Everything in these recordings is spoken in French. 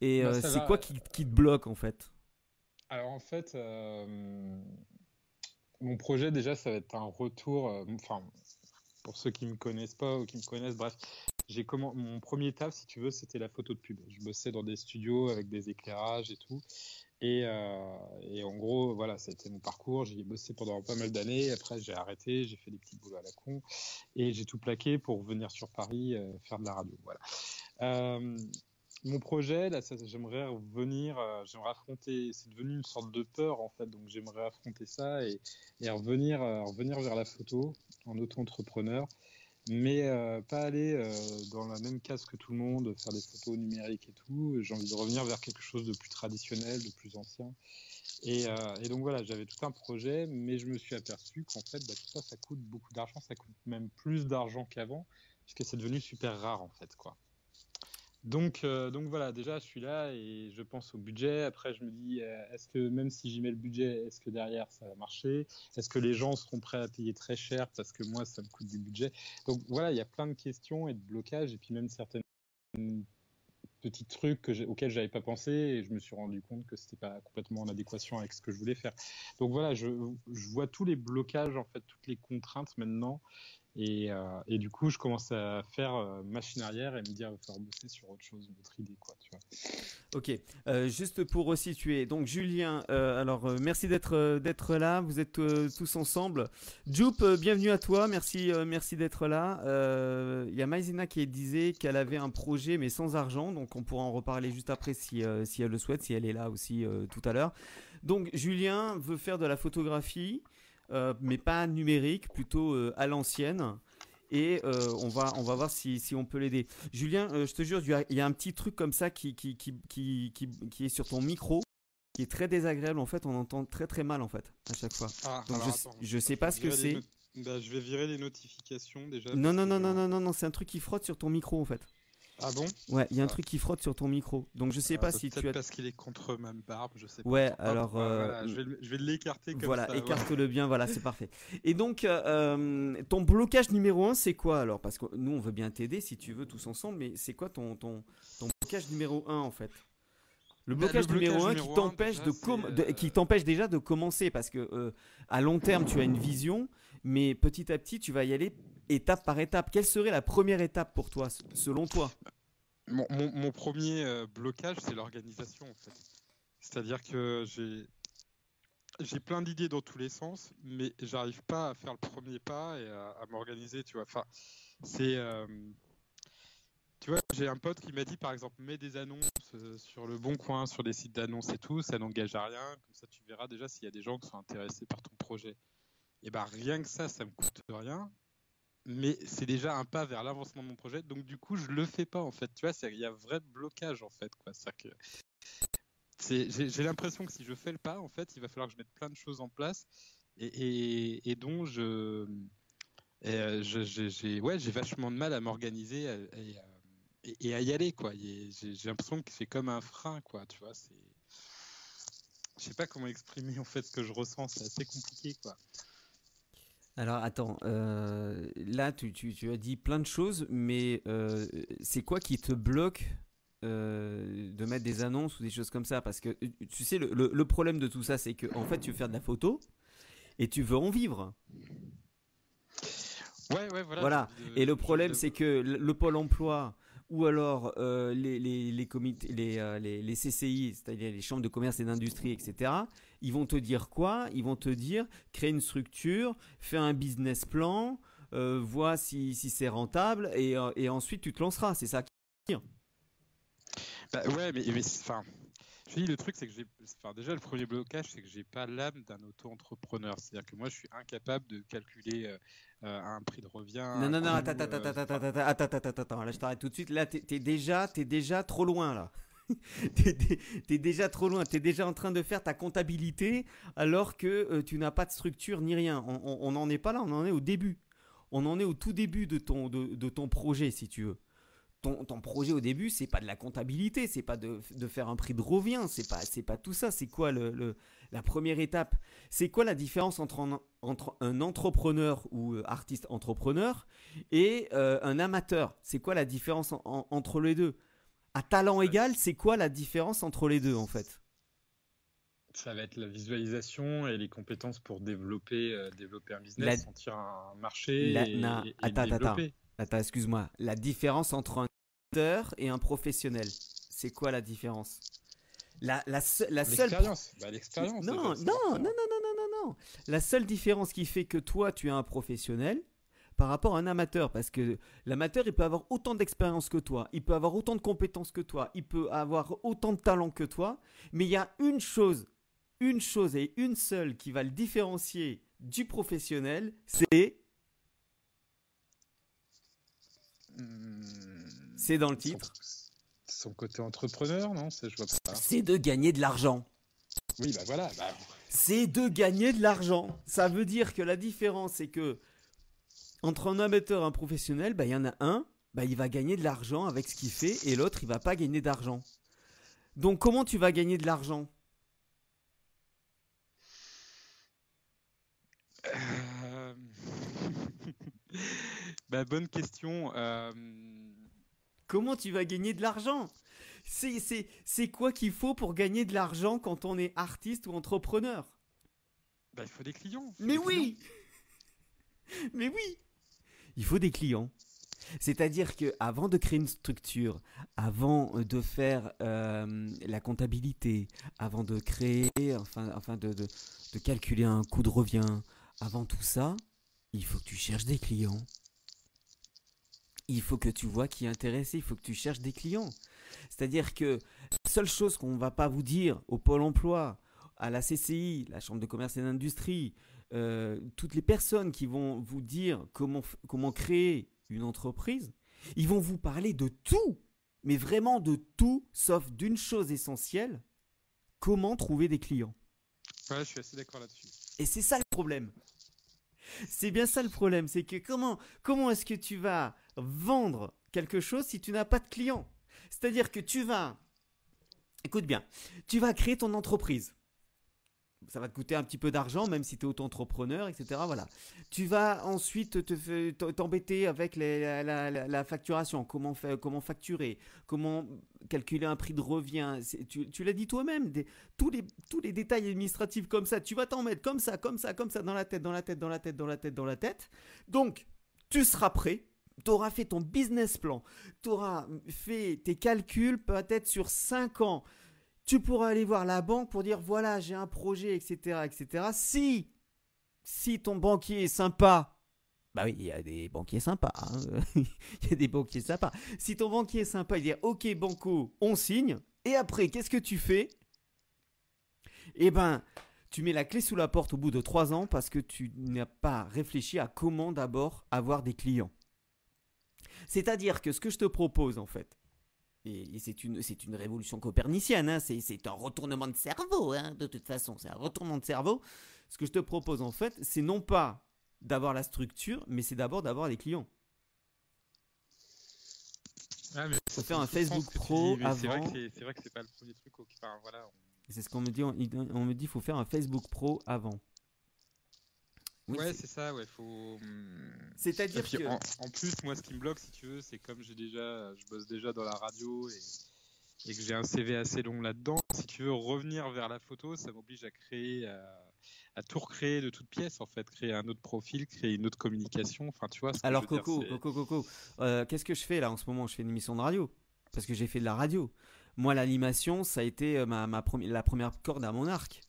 Et Bah, euh, c'est quoi qui, qui te bloque en fait? Alors en fait, euh, mon projet déjà, ça va être un retour. euh, Enfin, pour ceux qui me connaissent pas ou qui me connaissent, bref, j'ai comment mon premier taf, si tu veux, c'était la photo de pub. Je bossais dans des studios avec des éclairages et tout. Et, euh, et en gros, voilà, ça a été mon parcours. J'y ai bossé pendant pas mal d'années. Après, j'ai arrêté, j'ai fait des petits boulots à la con et j'ai tout plaqué pour venir sur Paris euh, faire de la radio. Voilà. Euh, mon projet, là, j'aimerais revenir, euh, j'aimerais affronter, c'est devenu une sorte de peur en fait, donc j'aimerais affronter ça et, et revenir, euh, revenir vers la photo en auto-entrepreneur, mais euh, pas aller euh, dans la même case que tout le monde, faire des photos numériques et tout. J'ai envie de revenir vers quelque chose de plus traditionnel, de plus ancien. Et, euh, et donc voilà, j'avais tout un projet, mais je me suis aperçu qu'en fait, bah, tout ça, ça coûte beaucoup d'argent, ça coûte même plus d'argent qu'avant, puisque c'est devenu super rare en fait, quoi. Donc, euh, donc voilà, déjà je suis là et je pense au budget. Après, je me dis, euh, est-ce que même si j'y mets le budget, est-ce que derrière ça va marcher? Est-ce que les gens seront prêts à payer très cher parce que moi ça me coûte du budget? Donc voilà, il y a plein de questions et de blocages et puis même certaines petits trucs que auxquels j'avais pas pensé et je me suis rendu compte que c'était pas complètement en adéquation avec ce que je voulais faire. Donc voilà, je, je vois tous les blocages en fait, toutes les contraintes maintenant et, euh, et du coup je commence à faire euh, machine arrière et me dire il va falloir bosser sur autre chose, une autre idée quoi. Ok, Euh, juste pour resituer. Donc Julien, alors merci d'être d'être là. Vous êtes tous ensemble. Euh, bienvenue à toi. Merci merci d'être là. Il y a Maïzena qui disait qu'elle avait un projet mais sans argent. Donc on pourra en reparler juste après si si elle le souhaite, si elle est là aussi tout à l'heure. Donc Julien veut faire de la photographie, mais pas numérique, plutôt euh, à l'ancienne. Et euh, on, va, on va voir si, si on peut l'aider. Julien, euh, je te jure, il y, a, un petit truc comme ça qui, qui, qui, qui, qui, qui est sur ton micro, qui est très désagréable. En fait, on entend très très mal en fait, à chaque fois. Ah, Donc alors, je, attends, je sais pas ce que c'est. bah, je vais virer les notifications déjà. Non, non, non, non, non, non, non, c'est un truc qui frotte sur ton micro en fait. Ah bon? Ouais, il y a un Ah. truc qui frotte sur ton micro. Donc je sais Ah, pas bah, si tu as. parce qu'il est contre ma barbe, je sais pas. Ouais, Hop, alors, voilà, euh, je vais, le- je vais l'écarter comme Voilà, ça. écarte-le bien, voilà, c'est parfait. Et donc, euh, euh, ton blocage numéro un, c'est quoi alors? Parce que nous, on veut bien t'aider si tu veux tous ensemble, mais c'est quoi ton, ton, ton blocage numéro un en fait? Le Bah, blocage, le blocage numéro un qui numéro un, t'empêche déjà, de, c'est, com- de- qui t'empêche déjà de commencer parce que euh, à long terme tu as une vision, mais petit à petit tu vas y aller étape par étape. Quelle serait la première étape pour toi, selon toi? Mon, premier euh, blocage, c'est l'organisation en fait. C'est-à-dire que j'ai j'ai plein d'idées dans tous les sens, mais j'arrive pas à faire le premier pas et à, à m'organiser, tu vois. Enfin, c'est euh, tu vois, j'ai un pote qui m'a dit par exemple, mets des annonces euh, sur le bon coin, sur des sites d'annonces et tout, ça n'engage à rien, comme ça tu verras déjà s'il y a des gens qui sont intéressés par ton projet. Et ben rien que ça, ça me coûte rien, mais c'est déjà un pas vers l'avancement de mon projet, donc du coup je le fais pas en fait. Tu vois, il y a vrai blocage en fait, quoi. Que j'ai l'impression que si je fais le pas, en fait, il va falloir que je mette plein de choses en place et, et, dont je, euh, j'ai ouais, j'ai vachement de mal à m'organiser euh, et- à y aller quoi. J'ai l'impression que c'est comme un frein quoi, tu vois. Je sais pas comment exprimer en fait ce que je ressens. C'est assez compliqué quoi. Alors attends, euh, là tu, tu- tu as dit plein de choses, mais euh, c'est quoi qui te bloque euh, de mettre des annonces ou des choses comme ça? Parce que tu sais, le, le- le problème de tout ça, c'est que en fait tu veux faire de la photo et tu veux en vivre. Ouais ouais voilà. Voilà. Et le problème, c'est que le le pôle emploi ou alors euh, les, les, les, comités, les, les, les CCI, c'est-à-dire les chambres de commerce et d'industrie, etc., ils vont te dire quoi? Ils vont te dire crée une structure, fais un business plan, euh, vois si, si c'est rentable et, euh, et ensuite tu te lanceras. C'est ça. Bah ouais, mais, enfin, je dis, le truc, c'est que j'ai, enfin, déjà, le premier blocage, c'est que j'ai pas l'âme d'un auto-entrepreneur. C'est-à-dire que moi, je suis incapable de calculer euh, un prix de revient. Non, non, non, attends, attends, attends, attends, attends, attends, attends, attends, attends, là je t'arrête tout de suite. Là, t'es t'es déjà, t'es déjà trop loin là. T'es déjà trop loin. T'es déjà en train de faire ta comptabilité alors que euh, tu n'as pas de structure ni rien. On n'en est pas là, on en est au début. On en est au tout début de ton, de, ton projet, si tu veux. Ton, projet au début, c'est pas de la comptabilité, c'est pas de, de faire un prix de revient, c'est pas, pas tout ça. C'est quoi le, la première étape? C'est quoi la différence entre un, entre un entrepreneur ou euh, artiste entrepreneur et euh, un amateur? C'est quoi la différence en- en- entre les deux? À talent égal, c'est quoi la différence entre les deux en fait? Ça va être la visualisation et les compétences pour développer, euh, développer un business, sentir un marché et, attends, développer. Attends, excuse-moi. La différence entre un amateur et un professionnel, c'est quoi la différence? La, la, la seule. L'expérience. Bah, l'expérience. Non, non, non, non, non, non, non, non. La seule différence qui fait que toi, tu es un professionnel, par rapport à un amateur. Parce que l'amateur, il peut avoir autant d'expérience que toi, il peut avoir autant de compétences que toi, il peut avoir autant de talent que toi, mais il y a une chose, une chose et une seule qui va le différencier du professionnel, c'est... Hmm. C'est dans le titre. Son, côté entrepreneur, non je vois pas. C'est de gagner de l'argent. Oui, bah voilà. Bah. C'est de gagner de l'argent. Ça veut dire que la différence, c'est que entre un amateur et un professionnel, bah, il y en a un, bah, il va gagner de l'argent avec ce qu'il fait et l'autre, il va pas gagner d'argent. Donc comment tu vas gagner de l'argent? Euh, bah, Bonne question. Euh, comment tu vas gagner de l'argent? C'est quoi qu'il faut pour gagner de l'argent quand on est artiste ou entrepreneur? Bah, Il faut des clients. Mais oui Mais oui il faut des clients. C'est-à-dire que avant de créer une structure, avant de faire euh, la comptabilité, avant de créer, de, de, calculer un coût de revient, avant tout ça, il faut que tu cherches des clients. Il faut que tu vois qui est intéressé, il faut que tu cherches des clients. C'est-à-dire que la seule chose qu'on ne va pas vous dire au Pôle emploi, à la CCI, la Chambre de commerce et d'industrie, euh, toutes les personnes qui vont vous dire comment, comment créer une entreprise, ils vont vous parler de tout, mais vraiment de tout, sauf d'une chose essentielle, comment trouver des clients. Ouais, je suis assez d'accord là-dessus. Et c'est ça le problème. C'est bien ça le problème, c'est que comment, comment est-ce que tu vas vendre quelque chose si tu n'as pas de clients? C'est-à-dire que tu vas, écoute bien, tu vas créer ton entreprise ça va te coûter un petit peu d'argent, même si tu es auto-entrepreneur, etc. Voilà. Tu vas ensuite t'embêter avec la, facturation, comment, comment facturer, comment calculer un prix de revient? Tu, l'as dit toi-même, tous, les, tous les détails administratifs comme ça, tu vas t'en mettre comme ça, comme ça, comme ça, dans la tête, dans la tête, dans la tête, dans la tête, dans la tête. Donc, tu seras prêt. Tu auras fait ton business plan, tu auras fait tes calculs peut-être sur 5 ans, tu pourras aller voir la banque pour dire voilà, j'ai un projet, etc., etc. Si, si ton banquier est sympa, bah oui, il y a des banquiers sympas. Hein. il y a des banquiers sympas. Si ton banquier est sympa, il dit ok, banco, on signe. Et après, qu'est-ce que tu fais? Eh ben, tu mets la clé sous la porte au bout de trois ans parce que tu n'as pas réfléchi à comment d'abord avoir des clients. C'est-à-dire que ce que je te propose en fait, et, c'est une, c'est une révolution copernicienne, hein. c'est, un retournement de cerveau, hein, de toute façon, c'est un retournement de cerveau. Ce que je te propose en fait, c'est non pas d'avoir la structure, mais c'est d'abord d'avoir les clients. Ah, mais faut faire un Facebook Pro avant. C'est vrai, que c'est, pas le premier truc. voilà, C'est ce qu'on me dit. On, on me dit, faut faire un Facebook Pro avant ouais, c'est ça, ouais, faut. Hmm, C'est-à-dire que. En, plus, moi, ce qui me bloque, si tu veux, c'est comme j'ai déjà, je bosse déjà dans la radio et, et que j'ai un CV assez long là-dedans. Si tu veux revenir vers la photo, ça m'oblige à créer, à, tout recréer de toutes pièces, en fait, créer un autre profil, créer une autre communication. Enfin, tu vois. Alors, Coco, Coco, Coco, euh, qu'est-ce que je fais là en ce moment? Je fais une émission de radio parce que j'ai fait de la radio. Moi, l'animation, ça a été euh, ma, ma la première corde à mon arc.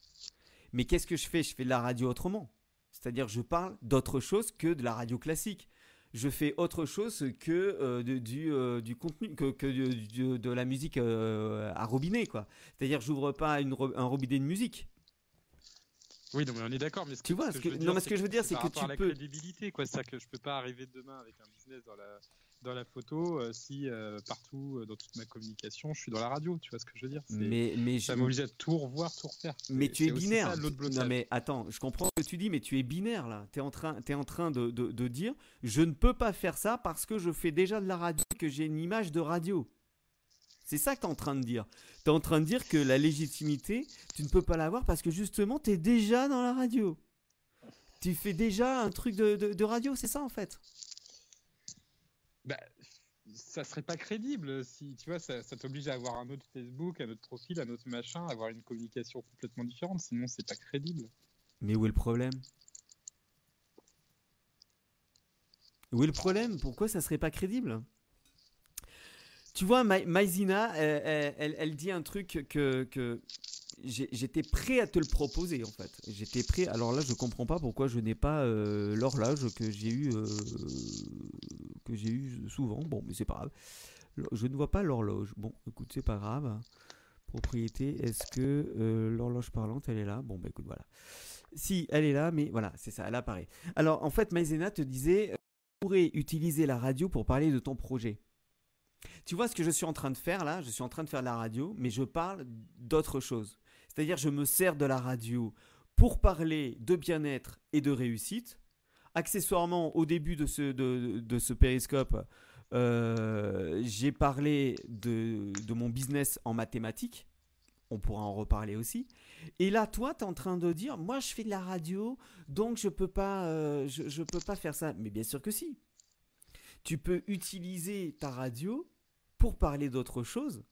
Mais qu'est-ce que je fais? Je fais de la radio autrement. C'est-à-dire je parle d'autre chose que de la radio classique. Je fais autre chose que euh, du, euh, du contenu, que, de la musique euh, à robinet, quoi. C'est-à-dire j'ouvre pas une, un robinet de musique. Oui, mais on est d'accord. Mais ce tu vois, ce que, non, mais ce que je veux dire, c'est que tu la peux. crédibilité, quoi. C'est-à-dire que je peux pas arriver demain avec un business dans la dans la photo euh, si euh, partout euh, dans toute ma communication je suis dans la radio tu vois ce que je veux dire? Mais mais ça m'oblige à tout revoir tout refaire. Mais tu es binaire. non mais attends je comprends ce que tu dis mais tu es binaire là. Tu es en train es en train de, de, de, dire je ne peux pas faire ça parce que je fais déjà de la radio que j'ai une image de radio. C'est ça que tu es en train de dire. Tu es en train de dire que la légitimité tu ne peux pas l'avoir parce que justement tu es déjà dans la radio. Tu fais déjà un truc de, de radio c'est ça en fait bah, ça serait pas crédible si tu vois ça, t'oblige à avoir un autre Facebook, un autre profil, un autre machin, avoir une communication complètement différente. Sinon, c'est pas crédible. Mais où est le problème? Où est le problème? Pourquoi ça serait pas crédible? Tu vois, Maizina, elle, dit un truc que, que j'étais prêt à te le proposer en fait. J'étais prêt. Alors là, je comprends pas pourquoi je n'ai pas euh, l'horloge que j'ai eu euh, que j'ai eu souvent. Bon, mais c'est pas grave. Je ne vois pas l'horloge. Bon, écoute, c'est pas grave. Propriété, est-ce que euh, l'horloge parlante, elle est là? Bon, bah écoute, voilà. Si, elle est là, mais voilà, c'est ça, elle apparaît. Alors, en fait, Maïzena te disait, tu pourrais utiliser la radio pour parler de ton projet. Tu vois ce que je suis en train de faire là? Je suis en train de faire de la radio, mais je parle d'autre chose. C'est-à-dire, je me sers de la radio pour parler de bien-être et de réussite. Accessoirement, au début de ce, périscope, euh, j'ai parlé de, mon business en mathématiques. On pourra en reparler aussi. Et là, toi, tu es en train de dire, moi, je fais de la radio, donc je peux pas, euh, je peux pas faire ça. Mais bien sûr que si. Tu peux utiliser ta radio pour parler d'autre chose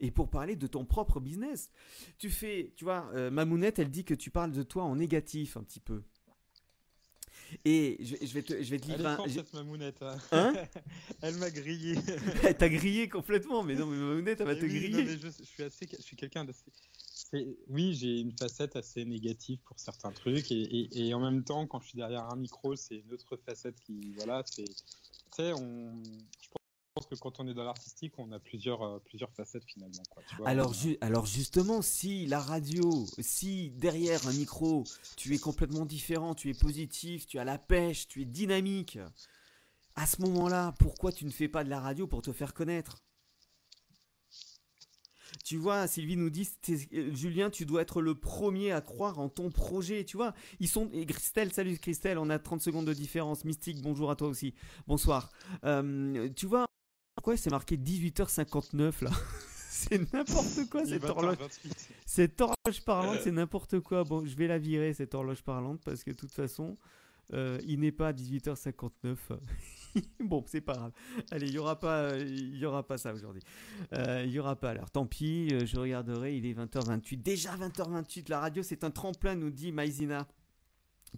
et pour parler de ton propre business. Tu fais, tu vois, euh, Mamounette, elle dit que tu parles de toi en négatif un petit peu. Et je, vais te, je vais te livrer un. cette Mamounette. Hein, hein elle m'a grillé. elle t'a grillé complètement, mais non, mais Mamounette, elle va te griller. je, suis assez, je suis quelqu'un d'assez. Oui, j'ai une facette assez négative pour certains trucs, et, et, en même temps, quand je suis derrière un micro, c'est une autre facette qui, voilà, c'est, tu sais, on, que quand on est dans l'artistique, on a plusieurs, euh, plusieurs facettes finalement. alors, alors justement, si la radio, si derrière un micro, tu es complètement différent, tu es positif, tu as la pêche, tu es dynamique, à ce moment-là, pourquoi tu ne fais pas de la radio pour te faire connaître? Tu vois, Sylvie nous dit, euh, Julien, tu dois être le premier à croire en ton projet, tu vois. Ils sont, et Christelle, salut Christelle, on a 30 secondes de différence. Mystique, bonjour à toi aussi. Bonsoir. Euh, tu vois, pourquoi c'est marqué 18h59 là C'est n'importe quoi cette horloge. Cette horloge parlante, c'est n'importe quoi. Bon, je vais la virer cette horloge parlante parce que de toute façon, euh, il n'est pas à 18h59. bon, c'est pas grave. Allez, il y aura pas, il y aura pas ça aujourd'hui. Euh, il y aura pas. Alors, tant pis. Euh, je regarderai. Il est 20h28. Déjà 20h28. La radio, c'est un tremplin, nous dit Maizina.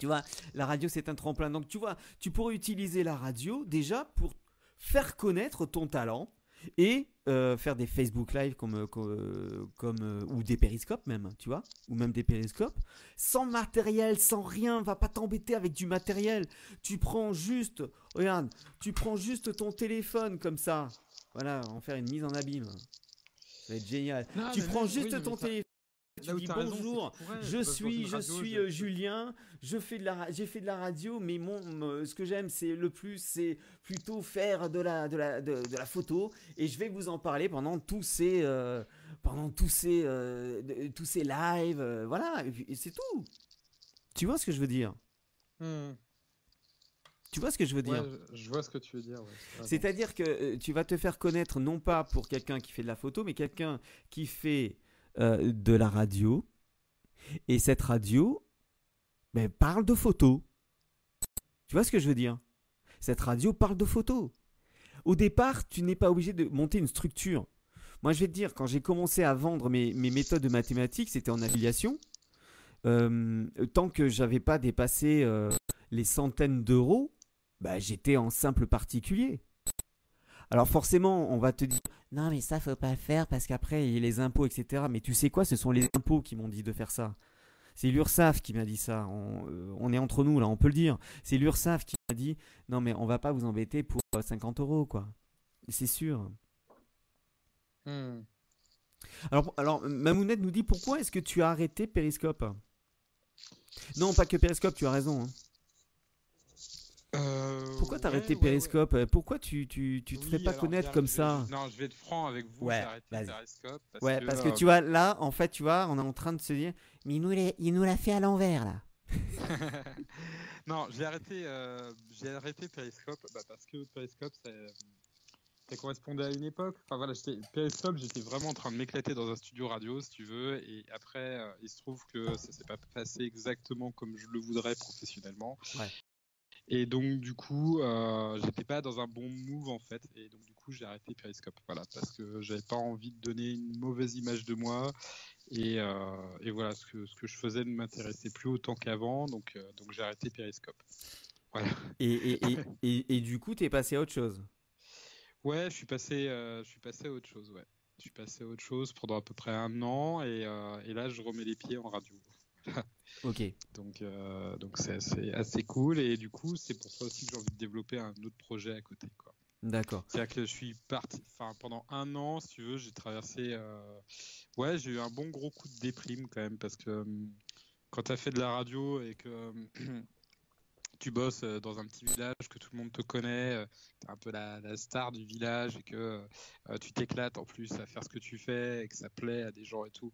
Tu vois, la radio, c'est un tremplin. Donc, tu vois, tu pourrais utiliser la radio déjà pour faire connaître ton talent et euh, faire des Facebook Live comme, euh, comme, euh, ou des périscopes même, tu vois, ou même des périscopes, sans matériel, sans rien, va pas t'embêter avec du matériel. Tu prends juste, regarde, tu prends juste ton téléphone comme ça, voilà, en faire une mise en abîme. Ça va être génial. tu prends juste ton téléphone tu dis bonjour, je suis, je suis euh, Julien, je fais de la, j'ai fait de la radio, mais mon, ce que j'aime, c'est le plus, c'est plutôt faire de la, de la, de, la photo, et je vais vous en parler pendant tous ces, euh, pendant tous ces, euh, tous ces lives, voilà, et, c'est tout. Tu vois ce que je veux dire? Hmm. Tu vois ce que je veux dire? Je vois ce que tu veux dire. C'est-à-dire que tu vas te faire connaître non pas pour quelqu'un qui fait de la photo, mais quelqu'un qui fait euh, de la radio. Et cette radio ben, parle de photos. Tu vois ce que je veux dire? Cette radio parle de photos. Au départ, tu n'es pas obligé de monter une structure. Moi, je vais te dire, quand j'ai commencé à vendre mes, méthodes de mathématiques, c'était en affiliation. Euh, tant que j'avais pas dépassé euh, les centaines d'euros, bah, j'étais en simple particulier. Alors forcément, on va te dire non mais ça faut pas faire parce qu'après il y a les impôts etc. Mais tu sais quoi Ce sont les impôts qui m'ont dit de faire ça. C'est l'URSSAF qui m'a dit ça. Euh, on, est entre nous là, on peut le dire. C'est l'URSSAF qui m'a dit non mais on va pas vous embêter pour 50 euh, euros quoi. C'est sûr. Hmm. Alors, alors Mamounette nous dit pourquoi est-ce que tu as arrêté Periscope? Non, pas que Periscope, tu as raison. Hein. Euh, Pourquoi t'as arrêté Periscope Pourquoi tu, tu, tu te fais pas connaître comme ça? Non, je vais être franc avec vous. Ouais, Periscope. Parce ouais, que, parce que euh, tu vois, là, en fait, tu vois, on est en train de se dire, mais il nous l'a, il nous l'a fait à l'envers, là. non, j'ai arrêté, euh, j'ai arrêté Periscope bah, parce que Periscope, ça, ça, correspondait à une époque. Enfin voilà, Periscope, j'étais vraiment en train de m'éclater dans un studio radio, si tu veux, et après, il se trouve que ça s'est pas passé exactement comme je le voudrais professionnellement. Ouais. Et donc, du coup, euh, j'étais pas dans un bon move en fait. Et donc, du coup, j'ai arrêté Periscope. Voilà, parce que j'avais pas envie de donner une mauvaise image de moi. Et, et voilà, ce que, ce que je faisais ne m'intéressait plus autant qu'avant. Donc, donc j'ai arrêté Periscope. Voilà. Et, et, et, et, du coup, tu es passé à autre chose? Ouais, je suis passé, je suis passé à autre chose, ouais. Je suis passé à autre chose pendant à peu près un an et, et là, je remets les pieds en radio. ok. Donc, euh, donc c'est assez, cool et du coup, c'est pour ça aussi que j'ai envie de développer un autre projet à côté. Quoi. D'accord. C'est-à-dire que je suis parti, enfin pendant un an, si tu veux, j'ai traversé. Euh, ouais, j'ai eu un bon gros coup de déprime quand même parce que hum, quand tu as fait de la radio et que tu bosses euh, dans un petit village, que tout le monde te connaît, tu es un peu la, star du village et que tu t'éclates en plus à faire ce que tu fais et que ça plaît à des gens et tout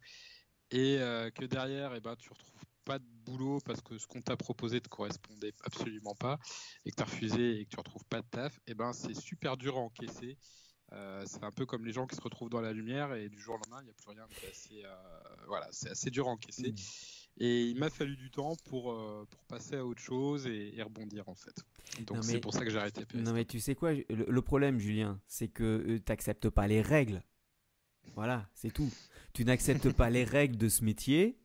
et euh, que derrière, eh ben, tu retrouves pas de boulot parce que ce qu'on t'a proposé te correspondait absolument pas et que tu as refusé et que tu retrouves pas de taf, eh ben, c'est super dur à encaisser. Euh, c'est un peu comme les gens qui se retrouvent dans la lumière et du jour au lendemain, il n'y a plus rien. C'est assez, euh, voilà, c'est assez dur à encaisser. Mmh. Et il m'a fallu du temps pour, pour passer à autre chose et, rebondir en fait. Donc c'est pour ça que j'ai arrêté. Non mais tu sais quoi, le, le problème Julien, c'est que tu n'acceptes pas les règles. Voilà, c'est tout tu n'acceptes pas les règles de ce métier.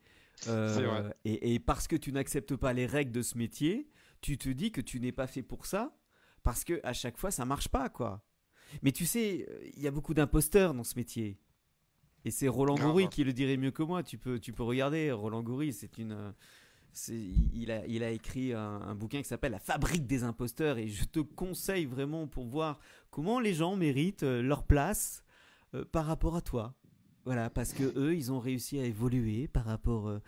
Euh, et, parce que tu n'acceptes pas les règles de ce métier, tu te dis que tu n'es pas fait pour ça, parce que à chaque fois ça marche pas, quoi. Mais tu sais, il y a beaucoup d'imposteurs dans ce métier. Et c'est Roland Goury qui le dirait mieux que moi. Tu peux, tu peux regarder. Roland Goury, c'est une, il a, il a écrit un, bouquin qui s'appelle La fabrique des imposteurs. Et je te conseille vraiment pour voir comment les gens méritent euh, leur place euh, par rapport à toi. Voilà, parce que eux, ils ont réussi à évoluer par rapport, euh,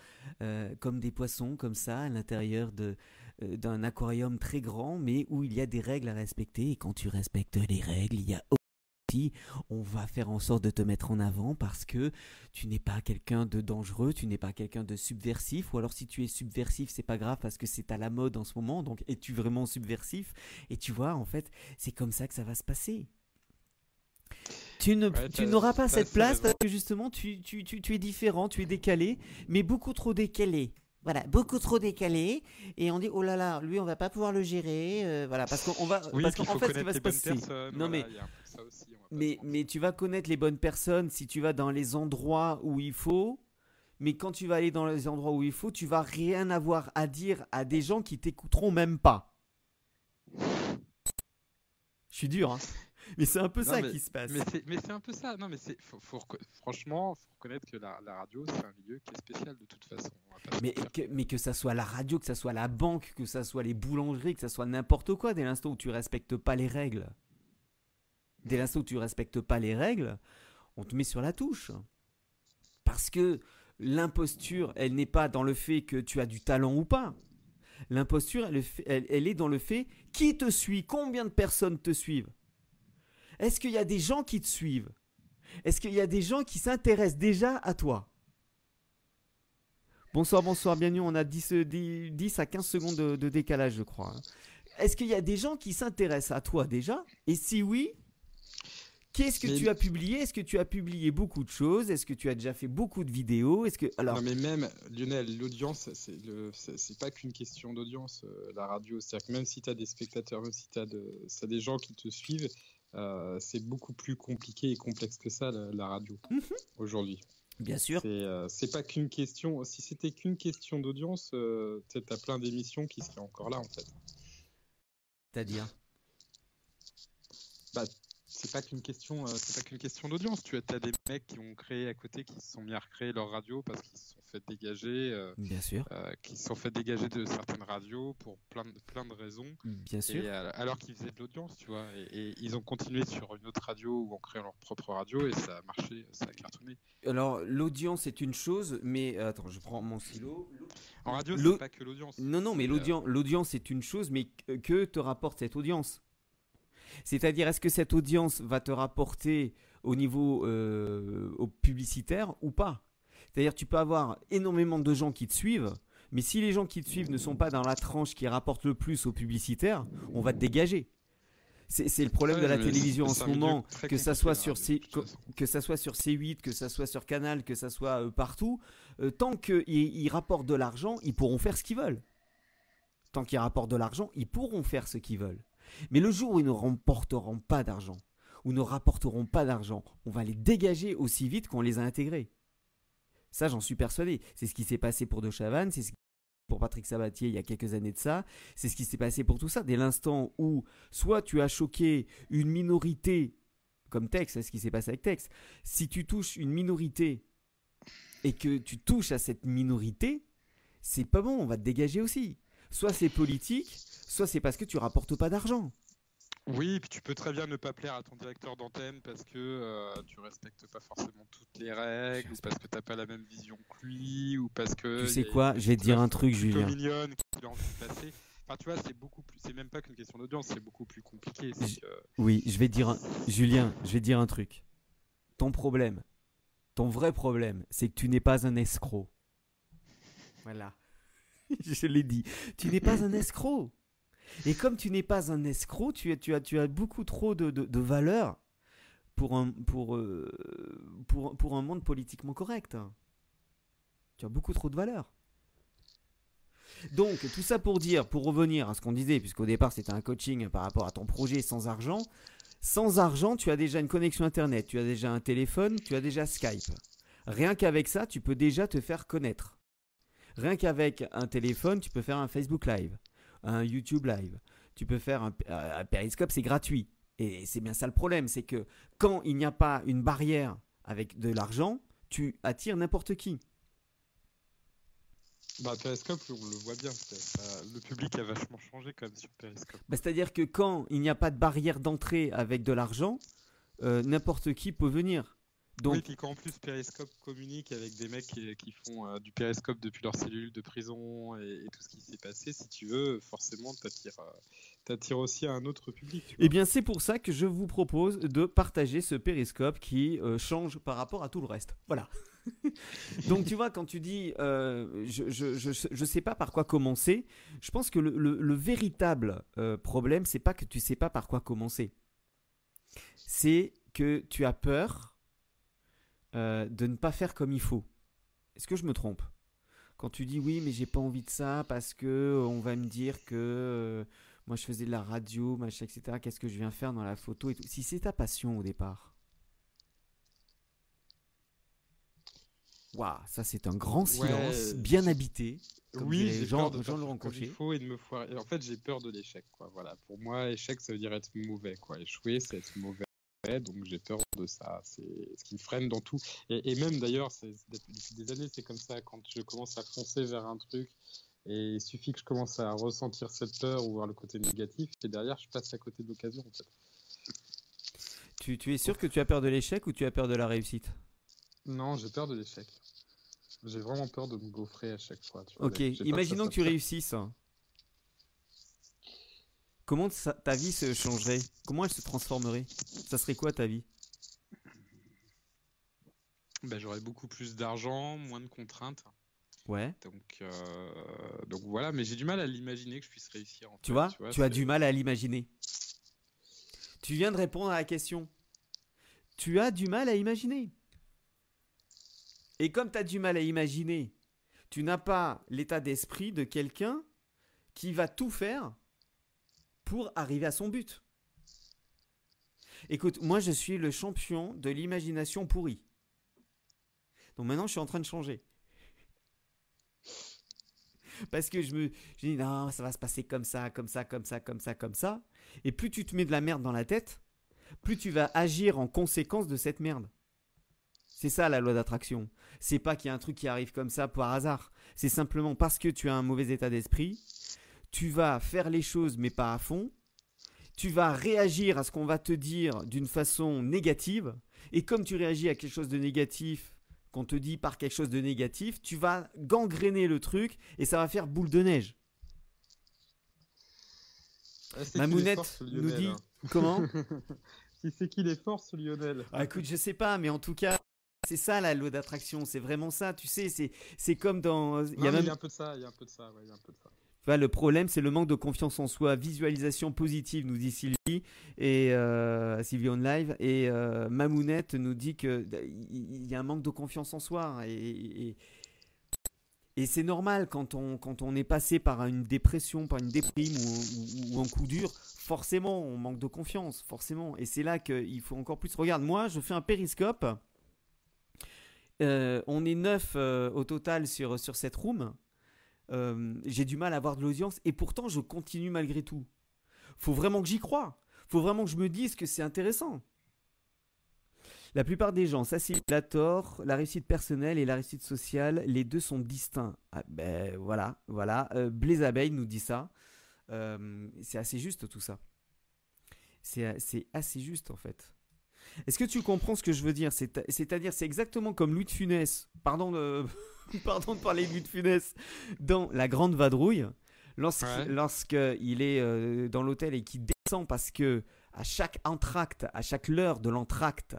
euh, comme des poissons, comme ça, à l'intérieur de d'un aquarium très grand, mais où il y a des règles à respecter. Et quand tu respectes les règles, il y a aussi, on va faire en sorte de te mettre en avant parce que tu n'es pas quelqu'un de dangereux, tu n'es pas quelqu'un de subversif, ou alors si tu es subversif, c'est pas grave parce que c'est à la mode en ce moment. Donc, es-tu vraiment subversif? Et tu vois, en fait, c'est comme ça que ça va se passer. Tu ne, tu n'auras pas cette place parce que justement tu, tu, tu, tu, es différent, tu es décalé, mais beaucoup trop décalé. Voilà, beaucoup trop décalé, et on dit oh là là, lui on va pas pouvoir le gérer, euh, voilà, parce qu'on va, parce qu'en fait ce qui va se passer, non mais, mais, mais tu vas connaître les bonnes personnes si tu vas dans les endroits où il faut, mais quand tu vas aller dans les endroits où il faut, tu vas rien avoir à dire à des gens qui t'écouteront même pas. Je suis dur, hein. Mais c'est un peu ça qui se passe. Mais c'est un peu ça. Non, mais c'est faut, faut, franchement, faut reconnaître que la, radio, c'est un milieu qui est spécial de toute façon. Mais que, mais que ça soit la radio, que ça soit la banque, que ça soit les boulangeries, que ça soit n'importe quoi, dès l'instant où tu respectes pas les règles, dès l'instant où tu respectes pas les règles, on te met sur la touche. Parce que l'imposture, elle n'est pas dans le fait que tu as du talent ou pas. L'imposture, elle, elle, est dans le fait qui te suit, combien de personnes te suivent. Est-ce qu'il y a des gens qui te suivent? Est-ce qu'il y a des gens qui s'intéressent déjà à toi? Bonsoir, bonsoir, bienvenue. On a 10, 10 à 15 secondes de, décalage, je crois. Hein. Est-ce qu'il y a des gens qui s'intéressent à toi déjà? Et si oui, Qu'est-ce que tu as publié? Est-ce que tu as publié beaucoup de choses? Est-ce que tu as déjà fait beaucoup de vidéos? Est-ce que alors Non mais même Lionel, l'audience c'est le c'est pas qu'une question d'audience euh, la radio, c'est-à-dire que même si tu as des spectateurs, même si tu as, as, des gens qui te suivent, euh, c'est beaucoup plus compliqué et complexe que ça, la, radio, mhm. aujourd'hui. Bien sûr. Euh, c'est pas qu'une question. Si c'était qu'une question d'audience, euh, tu as plein d'émissions qui seraient encore là, en fait. C'est-à-dire? C'est pas qu'une question, c'est pas qu'une question d'audience. Tu as, des mecs qui ont créé à côté, qui se sont mis à recréer leur radio parce qu'ils se sont fait dégager. Euh, Bien sûr. Euh, qui se sont fait dégager de certaines radios pour plein de, plein de raisons. Bien sûr. Euh, alors qu'ils faisaient de l'audience, tu vois. Et, ils ont continué sur une autre radio ou en créant leur propre radio et ça a marché, ça a cartonné. Alors l'audience est une chose, mais attends, je prends mon stylo. En radio, c'est pas que l'audience. Non, non, mais l'audience est une chose, mais que te rapporte cette audience? C'est-à-dire, est-ce que cette audience va te rapporter au niveau au publicitaire ou pas? C'est-à-dire tu peux avoir énormément de gens qui te suivent, mais si les gens qui te suivent ne sont pas dans la tranche qui rapporte le plus aux publicitaires, on va te dégager. C'est le problème de la télévision en ce moment, que ça, soit sur C, que, ça soit sur C8, que ça soit sur Canal, que ça soit euh, partout. Euh, tant qu'ils rapportent de l'argent, ils pourront faire ce qu'ils veulent. Tant qu'ils rapportent de l'argent, ils pourront faire ce qu'ils veulent. Mais le jour où ils ne remporteront pas d'argent, ou ne rapporteront pas d'argent. On va les dégager aussi vite qu'on les a intégrés. Ça, j'en suis persuadé. C'est ce qui s'est passé pour De Chavannes, c'est ce qui pour Patrick Sabatier il y a quelques années de ça. C'est ce qui s'est passé pour tout ça. Dès l'instant où soit tu as choqué une minorité, comme Tex, c'est ce qui s'est passé avec Tex. Si tu touches une minorité et que tu touches à cette minorité, c'est pas bon, on va te dégager aussi. Soit c'est politique, soit c'est parce que tu rapportes pas d'argent. Oui, puis tu peux très bien ne pas plaire à ton directeur d'antenne parce que euh, tu respectes pas forcément toutes les règles, ou parce que t'as pas la même vision que lui, ou parce que. Tu sais quoi Je vais te dire un truc, Julien. mignonne qu'il a envie de passer. Enfin, tu vois, c'est beaucoup plus. C'est même pas qu'une question d'audience, c'est beaucoup plus compliqué. Oui, je vais te dire, un... Julien, je vais te dire un truc. Ton problème, ton vrai problème, c'est que tu n'es pas un escroc. Voilà. je l'ai dit. Tu n'es pas un escroc. Et comme tu n'es pas un escroc, tu, as, beaucoup trop de, valeur pour un, pour, euh, pour un monde politiquement correct. Tu as beaucoup trop de valeur. Donc, tout ça pour dire, pour revenir à ce qu'on disait, puisqu'au départ c'était un coaching par rapport à ton projet sans argent. Sans argent, tu as déjà une connexion Internet, tu as déjà un téléphone, tu as déjà Skype. Rien qu'avec ça, tu peux déjà te faire connaître. Rien qu'avec un téléphone, tu peux faire un Facebook Live un YouTube Live. Tu peux faire un, un Periscope, c'est gratuit. Et c'est bien ça le problème, c'est que quand il n'y a pas une barrière avec de l'argent, tu attires n'importe qui. Bah, Periscope, on le voit bien. le public a vachement changé quand même sur Periscope. Bah, C'est-à-dire que quand il n'y a pas de barrière d'entrée avec de l'argent, euh, n'importe qui peut venir. Donc... Oui, puis quand en plus Periscope communique avec des mecs qui, font euh, du Periscope depuis leur cellule de prison et, tout ce qui s'est passé, si tu veux, forcément, t'attires euh, aussi à un autre public. Eh bien, c'est pour ça que je vous propose de partager ce Periscope qui euh, change par rapport à tout le reste. Voilà. Donc, tu vois, quand tu dis je, je, je, sais pas par quoi commencer, je pense que le, le véritable problème, c'est pas que tu sais pas par quoi commencer. C'est que tu as peur euh, de ne pas faire comme il faut. Est-ce que je me trompe? Quand tu dis oui, mais j'ai pas envie de ça parce que euh, on va me dire que euh, moi je faisais de la radio, machin, etc. Qu'est-ce que je viens faire dans la photo et tout? Si c'est ta passion au départ. Waouh, ça c'est un grand silence, bien habité. oui, j'ai Jean Laurent Il faut et de me foirer. En fait, j'ai peur de l'échec, quoi. Voilà. Pour moi, échec, ça veut dire être mauvais, quoi. Échouer, c'est être mauvais donc j'ai peur de ça. C'est ce qui freine dans tout. Et, même d'ailleurs, depuis des années, c'est comme ça. Quand je commence à foncer vers un truc, et il suffit que je commence à ressentir cette peur ou voir le côté négatif, et derrière, je passe à côté de l'occasion. En fait. tu, tu es sûr que tu as peur de l'échec ou tu as peur de la réussite? Non, j'ai peur de l'échec. J'ai vraiment peur de me gaufrer à chaque fois. ok, imaginons que, tu réussisses. Comment ta vie se changerait? Comment elle se transformerait? Ça serait quoi ta vie? Bah, J'aurais beaucoup plus d'argent, moins de contraintes. Ouais. Donc, euh, donc voilà, mais j'ai du mal à l'imaginer que je puisse réussir. tu, vois? tu, as du mal à l'imaginer. Tu viens de répondre à la question. Tu as du mal à imaginer. Et comme tu as du mal à imaginer, tu n'as pas l'état d'esprit de quelqu'un qui va tout faire pour arriver à son but. Écoute, moi je suis le champion de l'imagination pourrie. Donc maintenant je suis en train de changer. Parce que je me je dis non, ça va se passer comme ça, comme ça, comme ça, comme ça, comme ça. Et plus tu te mets de la merde dans la tête, plus tu vas agir en conséquence de cette merde. C'est ça la loi d'attraction. C'est pas qu'il y a un truc qui arrive comme ça par hasard. C'est simplement parce que tu as un mauvais état d'esprit, tu vas faire les choses mais pas à fond, tu vas réagir à ce qu'on va te dire d'une façon négative, et comme tu réagis à quelque chose de négatif, qu'on te dit par quelque chose de négatif, tu vas gangréner le truc et ça va faire boule de neige. Ah, Mamounette nous dit hein. comment c'est qui les forces Lionel ah, Écoute, je sais pas, mais en tout cas, c'est ça la loi d'attraction, c'est vraiment ça. Tu sais, c'est comme dans. Il y, a même... un peu de ça, il y a un peu de ça, ouais, il y a un peu de ça le problème, c'est le manque de confiance en soi. Visualisation positive, nous dit Sylvie, et euh, Sylvie on live. Et euh, Mamounette nous dit qu'il y a un manque de confiance en soi. Et, c'est normal quand on, quand on est passé par une dépression, par une déprime ou, un coup dur, forcément on manque de confiance, forcément. Et c'est là qu'il faut encore plus. Regarde, moi je fais un périscope. Euh, on est neuf euh, au total sur, sur cette room. Euh, j'ai du mal à avoir de l'audience et pourtant je continue malgré tout. Faut vraiment que j'y croie. Faut vraiment que je me dise que c'est intéressant. La plupart des gens s'assimilent la tort, la réussite personnelle et la réussite sociale, les deux sont distincts. Ah, ben voilà, voilà. Euh, Blaise Abeille nous dit ça. Euh, c'est assez juste tout ça. C'est assez juste en fait. Est-ce que tu comprends ce que je veux dire? C'est-à-dire, c'est exactement comme Louis de Funès. Pardon de, pardon de parler de Louis de Funès dans La Grande Vadrouille. Lorsqu'il est euh, dans l'hôtel et qu'il descend parce que à chaque entracte, à chaque heure de l'entracte,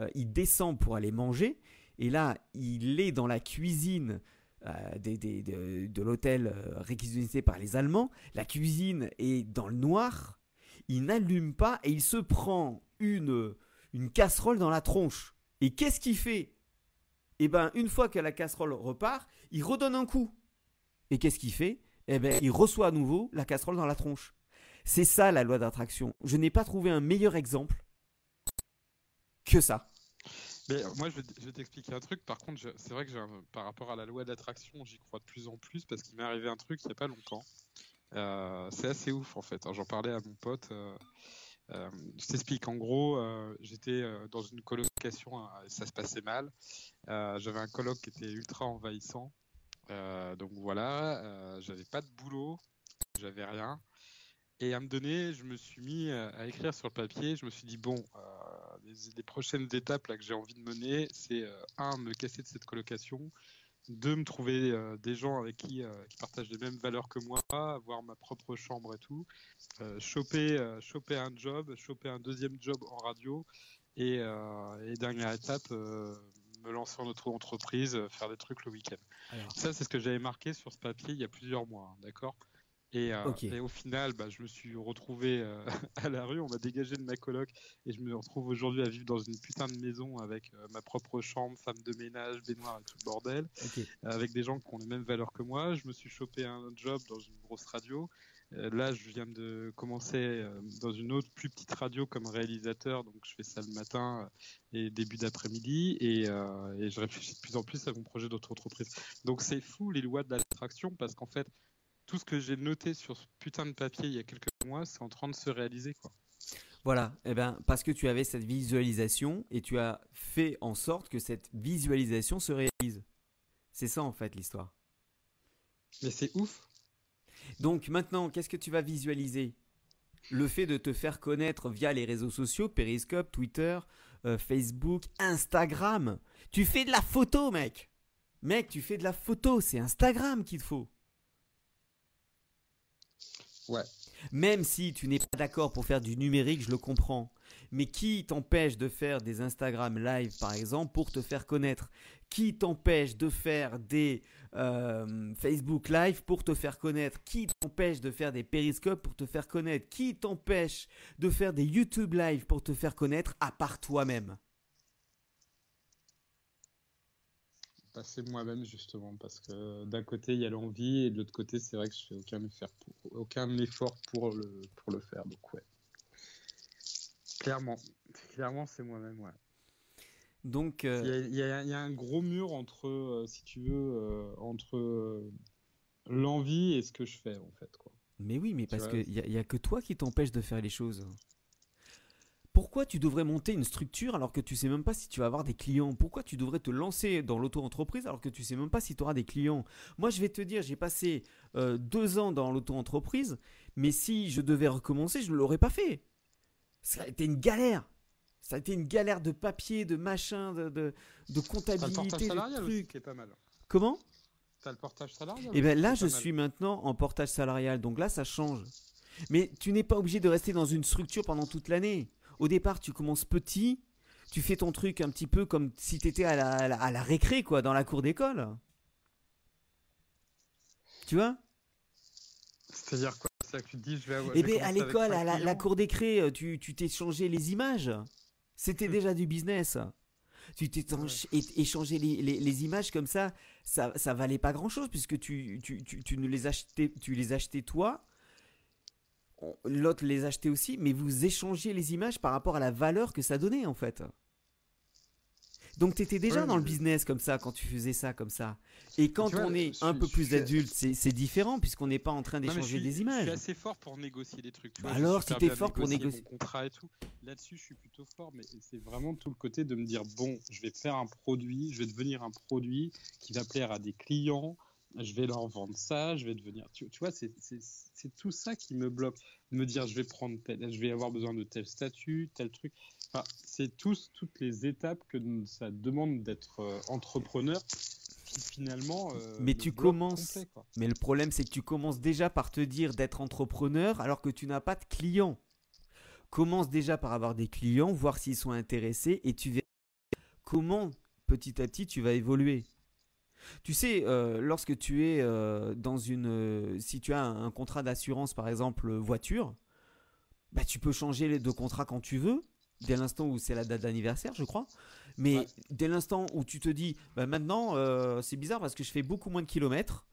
euh, il descend pour aller manger, et là, il est dans la cuisine euh, de, l'hôtel euh, réquisitionné par les Allemands. La cuisine est dans le noir. Il n'allume pas et il se prend une, une casserole dans la tronche. Et qu'est-ce qu'il fait? Eh bien, une fois que la casserole repart, il redonne un coup. Et qu'est-ce qu'il fait? Eh bien, il reçoit à nouveau la casserole dans la tronche. C'est ça la loi d'attraction. Je n'ai pas trouvé un meilleur exemple que ça. Mais moi, je vais, t'expliquer un truc. Par contre, c'est vrai que par rapport à la loi d'attraction, j'y crois de plus en plus parce qu'il m'est arrivé un truc il n'y a pas longtemps. Euh, c'est assez ouf en fait. J'en parlais à mon pote. Euh, euh, je t'explique. En gros, j'étais dans une colocation, ça se passait mal. J'avais un coloc qui était ultra envahissant. donc voilà, j'avais pas de boulot, j'avais rien. Et à me donner, je me suis mis à écrire sur le papier. Je me suis dit, bon, euh, les, prochaines étapes que j'ai envie de mener, c'est euh, un, me casser de cette colocation. Deux, me trouver euh, des gens avec qui, qui partagent les mêmes valeurs que moi, avoir ma propre chambre et tout. choper, choper un job, choper un deuxième job en radio. Et, et dernière étape, me lancer en auto-entreprise, faire des trucs le week-end. Ça, c'est ce que j'avais marqué sur ce papier il y a plusieurs mois, hein, d'accord? Euh, et, au final, bah, je me suis retrouvé euh, à la rue, on m'a dégagé de ma coloc et je me retrouve aujourd'hui à vivre dans une putain de maison avec euh, ma propre chambre, femme de ménage, baignoire et tout le bordel, avec des gens qui ont les mêmes valeurs que moi. Je me suis chopé un job dans une grosse radio. là, je viens de commencer dans une autre plus petite radio comme réalisateur, donc je fais ça le matin et début d'après-midi et, et je réfléchis de plus en plus à mon projet d'auto-entreprise. Donc c'est fou les lois de l'attraction parce qu'en fait, tout ce que j'ai noté sur ce putain de papier il y a quelques mois, c'est en train de se réaliser, quoi. Voilà, eh ben, parce que tu avais cette visualisation et tu as fait en sorte que cette visualisation se réalise. C'est ça en fait l'histoire. Mais c'est ouf. Donc maintenant, qu'est-ce que tu vas visualiser? Le fait de te faire connaître via les réseaux sociaux, Periscope, Twitter, euh, Facebook, Instagram. Tu fais de la photo, mec. Mec, tu fais de la photo, c'est Instagram qu'il te faut. Même si tu n'es pas d'accord pour faire du numérique, je le comprends. Mais qui t'empêche de faire des Instagram live, par exemple, pour te faire connaître? Qui t'empêche de faire des euh, Facebook live pour te faire connaître? Qui t'empêche de faire des Periscope pour te faire connaître? Qui t'empêche de faire des YouTube live pour te faire connaître à part toi-même? C'est moi-même justement parce que d'un côté il y a l'envie et de l'autre côté c'est vrai que je fais aucun effort pour, aucun effort pour le pour le faire donc ouais. Clairement clairement c'est moi-même ouais. Donc euh, il y, a, un gros mur entre euh, si tu veux euh, entre l'envie et ce que je fais en fait quoi. Mais oui mais parce qu'il y, y a que toi qui t'empêche de faire les choses pourquoi tu devrais monter une structure alors que tu sais même pas si tu vas avoir des clients? Pourquoi tu devrais te lancer dans l'auto-entreprise alors que tu sais même pas si tu auras des clients? Moi, je vais te dire, j'ai passé euh, deux ans dans l'auto-entreprise, mais si je devais recommencer, je ne l'aurais pas fait. Ça a été une galère. Ça a été une galère de papier, de machin, de, de, de comptabilité, de trucs. Qui est pas mal. Comment? T'as le portage salarial Et eh bien là, je suis maintenant en portage salarial, donc là, ça change. Mais tu n'es pas obligé de rester dans une structure pendant toute l'année. Au départ, tu commences petit, tu fais ton truc un petit peu comme si tu étais à la, à, la, récré, quoi, dans la cour d'école. Tu vois? C'est-à-dire quoi? Ça que tu dis je vais Eh bien, à l'école, à la, cour d'écré, euh, tu t'es changé les images. C'était hmm. déjà du business. Tu t'es échangé les, les, images comme ça, ça, ça valait pas grand chose puisque tu, tu, tu, tu, ne les achetais, tu les achetais toi. L'autre les achetait aussi, mais vous échangez les images par rapport à la valeur que ça donnait en fait. Donc tu étais déjà dans le business comme ça quand tu faisais ça comme ça. Et quand on est un peu plus adulte, c'est différent puisqu'on n'est pas en train d'échanger des images. Je suis assez fort pour négocier des trucs. Alors, si es fort pour négocier contrat et tout, là-dessus je suis plutôt fort, mais c'est vraiment tout le côté de me dire bon, je vais faire un produit, je vais devenir un produit qui va plaire à des clients, je vais leur vendre ça, je vais devenir. Tu, vois, c'est tout ça qui me bloque. Me dire, je vais prendre je vais avoir besoin de tel statut, tel truc. Enfin, c'est tous toutes les étapes que ça demande d'être euh, entrepreneur qui finalement. Euh, mais tu commences. mais le problème, c'est que tu commences déjà par te dire d'être entrepreneur alors que tu n'as pas de clients. Commence déjà par avoir des clients, voir s'ils sont intéressés et tu verras comment petit à petit tu vas évoluer. Tu sais, euh, lorsque tu es euh, dans une... Euh, si tu as un, contrat d'assurance, par exemple, voiture, bah, tu peux changer les deux contrats quand tu veux, dès l'instant où c'est la date d'anniversaire, je crois. Mais dès l'instant où tu te dis, bah, maintenant, c'est bizarre parce que je fais beaucoup moins de kilomètres.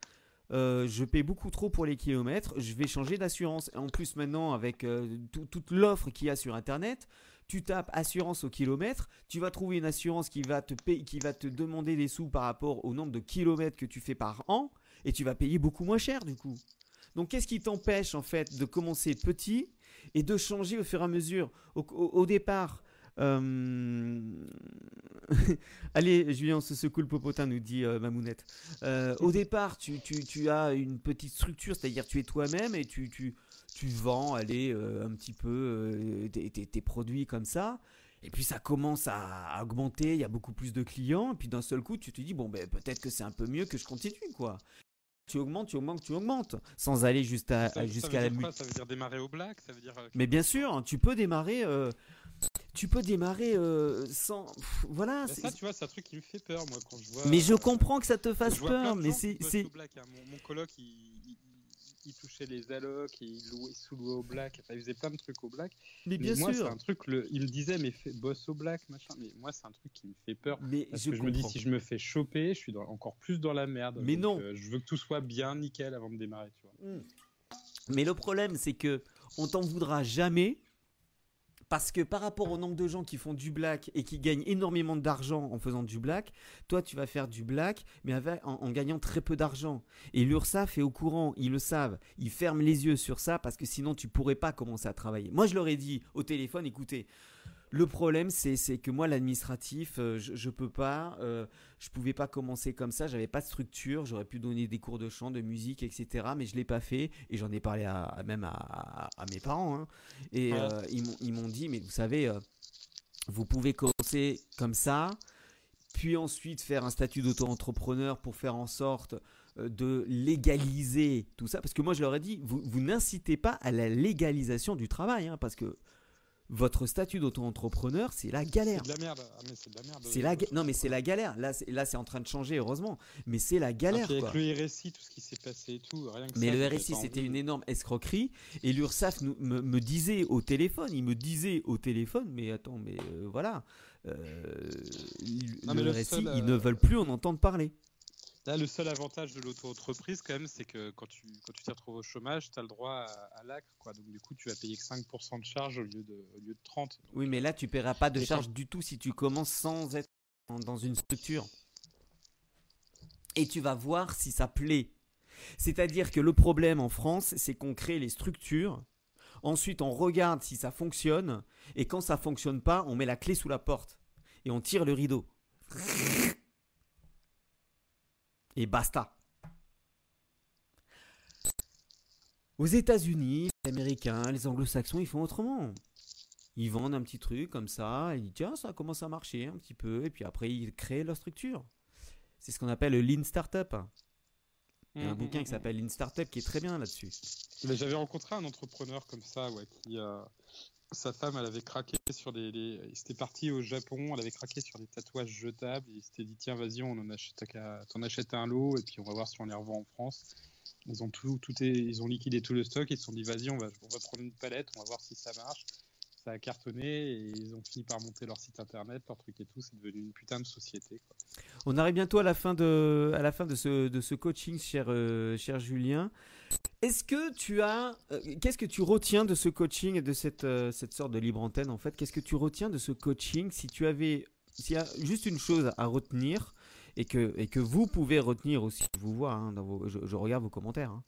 je paie beaucoup trop pour les kilomètres, je vais changer d'assurance. En plus, maintenant, avec toute l'offre qu'il y a sur Internet, tu tapes assurance au kilomètre, tu vas trouver une assurance qui va te payer, qui va te demander des sous par rapport au nombre de kilomètres que tu fais par an, et tu vas payer beaucoup moins cher du coup. Donc qu'est-ce qui t'empêche en fait de commencer petit et de changer au fur et à mesure? Au, départ, euh, Allez, Julien, on se secoue le popotin, nous dit euh, Mamounette. Euh, au départ, tu, as une petite structure, c'est-à-dire tu es toi-même et tu, tu vends, allez, euh, un petit peu euh, tes, produits comme ça. Et puis ça commence à, augmenter, il y a beaucoup plus de clients. Et puis d'un seul coup, tu te dis, bon, ben, peut-être que c'est un peu mieux que je continue, quoi. Tu augmentes, tu augmentes, tu augmentes, sans aller jusqu'à jusqu'à la Ça veut dire démarrer au black? Ça veut dire, euh, Mais bien sûr, tu peux démarrer. tu peux démarrer sans. voilà. ça, tu vois, c'est un truc qui me fait peur, moi, quand je vois. Mais je comprends que ça te fasse peur, mais c'est. Hein. Mon, mon coloc, il, il touchait les allocs, il, louait, sous-louait au black, il faisait plein de trucs au black. Mais, bien moi, sûr. c'est un truc, le, il disait, mais boss au black, machin. Mais moi, c'est un truc qui me fait peur. Mais parce je, que je me dis, si je me fais choper, je suis encore plus dans la merde. Mais non. Euh, je veux que tout soit bien nickel avant de démarrer, tu vois. Hmm. Mais le problème, c'est que on t'en voudra jamais parce que par rapport au nombre de gens qui font du black et qui gagnent énormément d'argent en faisant du black, toi tu vas faire du black mais en, gagnant très peu d'argent. Et l'URSSAF est au courant, ils le savent, ils ferment les yeux sur ça parce que sinon tu pourrais pas commencer à travailler. Moi je leur ai dit au téléphone, écoutez, le problème, c'est que moi, l'administratif, euh, je, je peux pas, euh, je pouvais pas commencer comme ça. J'avais pas de structure. J'aurais pu donner des cours de chant, de musique, etc. Mais je l'ai pas fait. Et j'en ai parlé à, même à, mes parents. Hein. Et euh, ils m'ont dit, mais vous savez, vous pouvez commencer comme ça, puis ensuite faire un statut d'auto-entrepreneur pour faire en sorte de légaliser tout ça. Parce que moi, je leur ai dit, vous, vous n'incitez pas à la légalisation du travail, hein, parce que votre statut d'auto-entrepreneur, c'est la galère. C'est de la merde. Ah, mais c'est de la merde. C'est la Non, mais c'est la galère. Là, c'est, là, c'est en train de changer, heureusement. Mais c'est la galère. avec le RSI, tout ce qui s'est passé et tout. Rien que mais le RSI, c'était une énorme escroquerie. Et l'URSSAF me, me, disait au téléphone, il me disait au téléphone, mais attends, mais euh, voilà. Euh, le, RSI, ils ne euh, veulent plus en entendre parler. Là, le seul avantage de l'auto-entreprise, quand même, c'est que quand tu quand tu t'y retrouves au chômage, tu as le droit à, l'acre. Quoi. Donc, du coup, tu vas payer que 5% de charge au lieu de, lieu de 30. oui, mais là, tu paieras pas de charge du tout si tu commences sans être dans une structure. Et tu vas voir si ça plaît. C'est-à-dire que le problème en France, c'est qu'on crée les structures. Ensuite, on regarde si ça fonctionne. Et quand ça fonctionne pas, on met la clé sous la porte. Et on tire le rideau et basta. Aux États-Unis, les Américains, les Anglo-Saxons, ils font autrement. Ils vendent un petit truc comme ça, ils disent tiens, ça commence à marcher un petit peu, et puis après ils créent leur structure. C'est ce qu'on appelle le Lean Startup. Il y a un mmh, bouquin mmh, qui mmh. s'appelle Lean Startup qui est très bien là-dessus. J'avais rencontré un entrepreneur comme ça, ouais, qui, a sa femme, elle avait craqué sur. Les... C'était parti au Japon, elle avait craqué sur des tatouages jetables. Et il s'était dit tiens, vas-y, on en achète, un lot et puis on va voir si on les revend en France. Ils ont tout, tout est... ils ont liquidé tout le stock. Ils se sont dit vas-y, on va, on va prendre une palette, on va voir si ça marche. Ça a cartonné et ils ont fini par monter leur site internet, leur truc et tout. C'est devenu une putain de société. On arrive bientôt à la fin de, à la fin de, ce, coaching, cher, euh, cher Julien. Est-ce que tu as. Euh, qu'est-ce que tu retiens de ce coaching et de cette, euh, cette sorte de libre antenne en fait? Qu'est-ce que tu retiens de ce coaching? Si tu avais. S'il y a juste une chose à retenir et que, et que vous pouvez retenir aussi, je vous vois, hein, dans vos, je, regarde vos commentaires. Hein.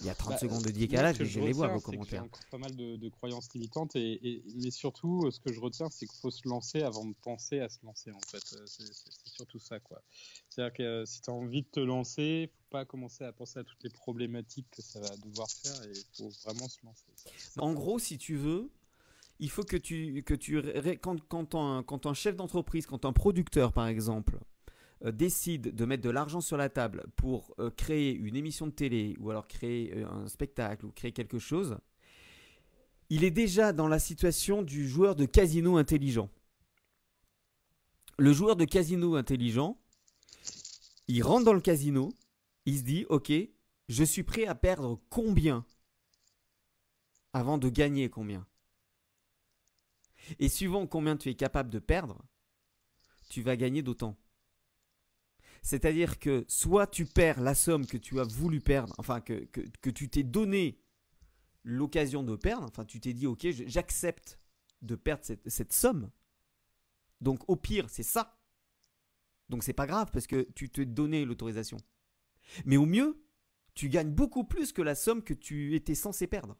Il y a 30 bah, secondes de décalage, mais je, les vois vos commentaires. Il y a encore pas mal de, croyances limitantes, et, mais surtout, ce que je retiens, c'est qu'il faut se lancer avant de penser à se lancer, en fait. Euh, c'est surtout ça, quoi. C'est-à-dire que euh, si tu as envie de te lancer, il faut pas commencer à penser à toutes les problématiques que ça va devoir faire, et il faut vraiment se lancer. En gros, si tu veux, il faut que tu, que tu quand, quand, un, quand un chef d'entreprise, quand un producteur, par exemple, euh, décide de mettre de l'argent sur la table pour euh, créer une émission de télé ou alors créer euh, un spectacle ou créer quelque chose, il est déjà dans la situation du joueur de casino intelligent. Le joueur de casino intelligent, il rentre dans le casino, il se dit, ok, je suis prêt à perdre combien avant de gagner combien? Et suivant combien tu es capable de perdre, tu vas gagner d'autant. C'est-à-dire que soit tu perds la somme que tu as voulu perdre, enfin que, que, tu t'es donné l'occasion de perdre, enfin tu t'es dit ok j'accepte de perdre cette, cette, somme. Donc au pire c'est ça. Donc c'est pas grave parce que tu t'es donné l'autorisation. Mais au mieux, tu gagnes beaucoup plus que la somme que tu étais censé perdre.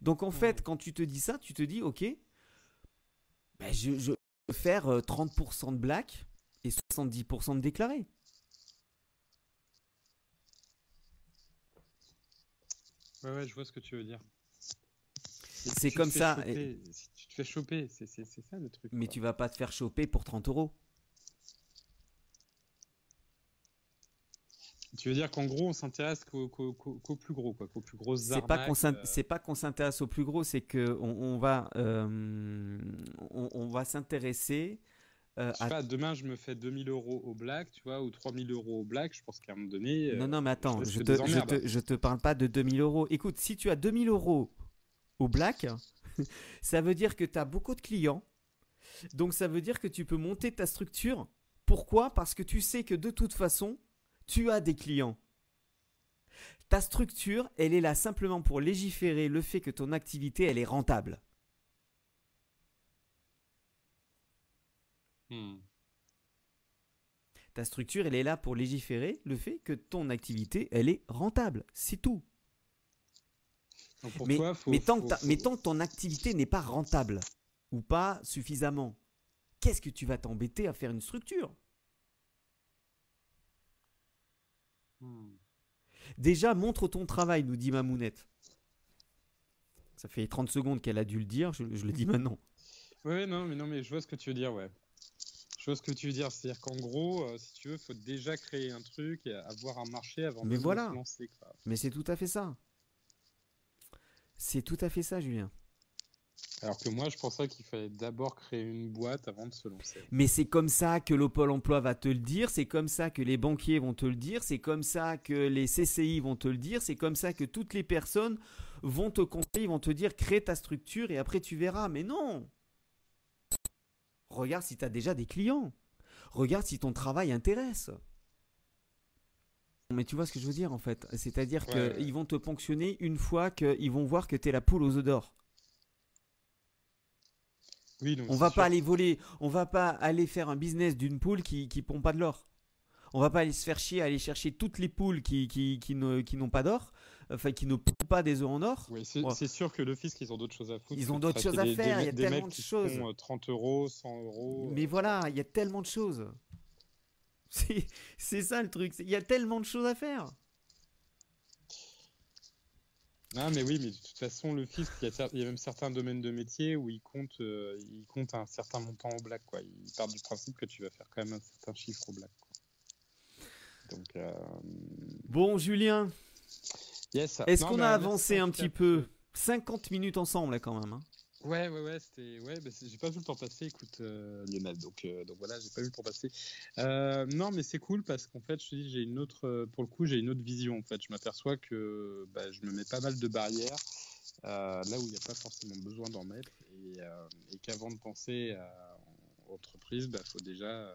Donc en fait, quand tu te dis ça, tu te dis ok, ben je, je vais faire 30% euh, de black et 70% de déclarés. Ouais, ouais, je vois ce que tu veux dire. C'est comme ça. Si tu te fais choper, c'est ça le truc. Mais tu vas pas te faire choper pour 30 euros. Tu veux dire qu'en gros, on s'intéresse qu'au plus gros, quoi, qu'aux plus grosses C'est pas qu'on euh. pas qu'on s'intéresse au plus gros, c'est que on, va euh, on, va s'intéresser euh, pas, demain je me fais 2000 euros au black, tu vois, ou 3000 euros au black, je pense qu'à un moment donné. Euh, non, non, mais attends, je, te, je, te, je te parle pas de 2000 euros. Écoute, si tu as 2000 euros au black, ça veut dire que tu as beaucoup de clients. Donc ça veut dire que tu peux monter ta structure. Pourquoi? Parce que tu sais que de toute façon, tu as des clients. Ta structure, elle est là simplement pour légiférer le fait que ton activité, elle est rentable. Hmm. Ta structure, elle est là pour légiférer le fait que ton activité, elle est rentable. C'est tout. mais, tant que ton activité n'est pas rentable ou pas suffisamment, qu'est-ce que tu vas t'embêter à faire une structure? Hmm. Déjà, montre ton travail, nous dit Mamounette. Ça fait 30 secondes qu'elle a dû le dire, je, je le dis maintenant. Oui, non, mais non, mais je vois ce que tu veux dire, ouais. Vois ce que tu veux dire, c'est-à-dire qu'en gros, euh, si tu veux, faut déjà créer un truc et avoir un marché avant de se lancer. Mais c'est tout à fait ça. C'est tout à fait ça, Julien. Alors que moi, je pensais qu'il fallait d'abord créer une boîte avant de se lancer. Mais c'est comme ça que le Pôle emploi va te le dire, c'est comme ça que les banquiers vont te le dire, c'est comme ça que les CCI vont te le dire, c'est comme ça que toutes les personnes vont te conseiller, vont te dire crée ta structure et après tu verras. Mais non Regarde si tu as déjà des clients. Regarde si ton travail intéresse. Mais tu vois ce que je veux dire en fait. C'est-à-dire qu'ils vont te ponctionner une fois qu'ils vont voir que tu es la poule aux œufs d'or. Oui, on va pas aller voler, on va pas aller faire un business d'une poule qui, qui pompe pas de l'or. On va pas aller se faire chier à aller chercher toutes les poules qui, qui, qui n'ont pas d'or enfin qui ne pondent pas des œufs en or. Oui, c'est sûr que le fisc, ils ont d'autres choses à foutre. Ils ont d'autres choses à faire, il y a tellement de choses. 30 euh, euros, 100 euros. Mais voilà, il y a tellement de choses. C'est ça le truc, il y a tellement de choses à faire. Ah mais oui, mais de toute façon, le fisc, il y, a, même certains domaines de métier où il compte, euh, il compte un certain montant au black. Quoi. Il part du principe que tu vas faire quand même un certain chiffre au black. Donc, euh, Bon, Julien, Est-ce qu'on a avancé un petit peu 50 minutes ensemble là quand même. Hein Ouais, ouais, ouais, c'était. Ouais, bah, j'ai pas vu le temps passer, écoute, euh, Lionel. Donc, euh, donc voilà, j'ai pas vu le temps passer. Euh, non, mais c'est cool parce qu'en fait, je te dis, j'ai une autre. Pour le coup, j'ai une autre vision. En fait, je m'aperçois que bah, je me mets pas mal de barrières là où il n'y a pas forcément besoin d'en mettre et, et qu'avant de penser à entreprise, il bah, faut déjà